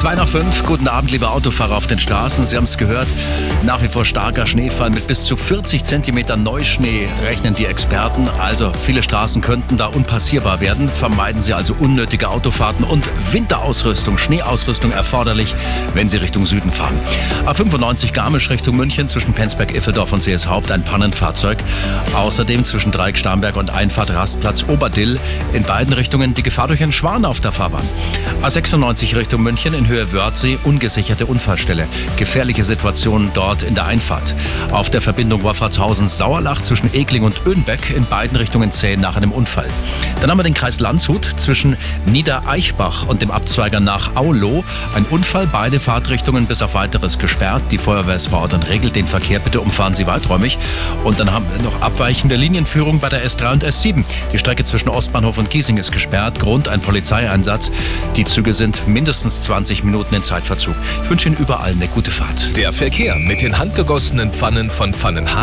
2 nach 5, guten Abend, liebe Autofahrer auf den Straßen. Sie haben es gehört, nach wie vor starker Schneefall mit bis zu 40 Zentimeter Neuschnee rechnen die Experten. Also viele Straßen könnten da unpassierbar werden. Vermeiden Sie also unnötige Autofahrten und Winterausrüstung, Schneeausrüstung erforderlich, wenn Sie Richtung Süden fahren. A95 Garmisch Richtung München zwischen Penzberg-Iffeldorf und CS Haupt ein Pannenfahrzeug. Außerdem zwischen Dreieck-Starnberg und Einfahrt Rastplatz Oberdill in beiden Richtungen die Gefahr durch einen Schwan auf der Fahrbahn. A96 Richtung München in Höhe Wörthsee, ungesicherte Unfallstelle. Gefährliche Situation dort in der Einfahrt. Auf der Verbindung Wolfratshausen-Sauerlach zwischen Egling und Öhnbeck in beiden Richtungen zählen nach einem Unfall. Dann haben wir den Kreis Landshut zwischen Niedereichbach und dem Abzweiger nach Aulow. Ein Unfall, beide Fahrtrichtungen bis auf weiteres gesperrt. Die Feuerwehr ist vor Ort und regelt den Verkehr. Bitte umfahren Sie weiträumig. Und dann haben wir noch abweichende Linienführung bei der S3 und S7. Die Strecke zwischen Ostbahnhof und Giesing ist gesperrt. Grund ein Polizeieinsatz. Die Züge sind mindestens 20 20 Minuten in Zeitverzug. Ich wünsche Ihnen überall eine gute Fahrt. Der Verkehr mit den handgegossenen Pfannen von Pfannenhaare.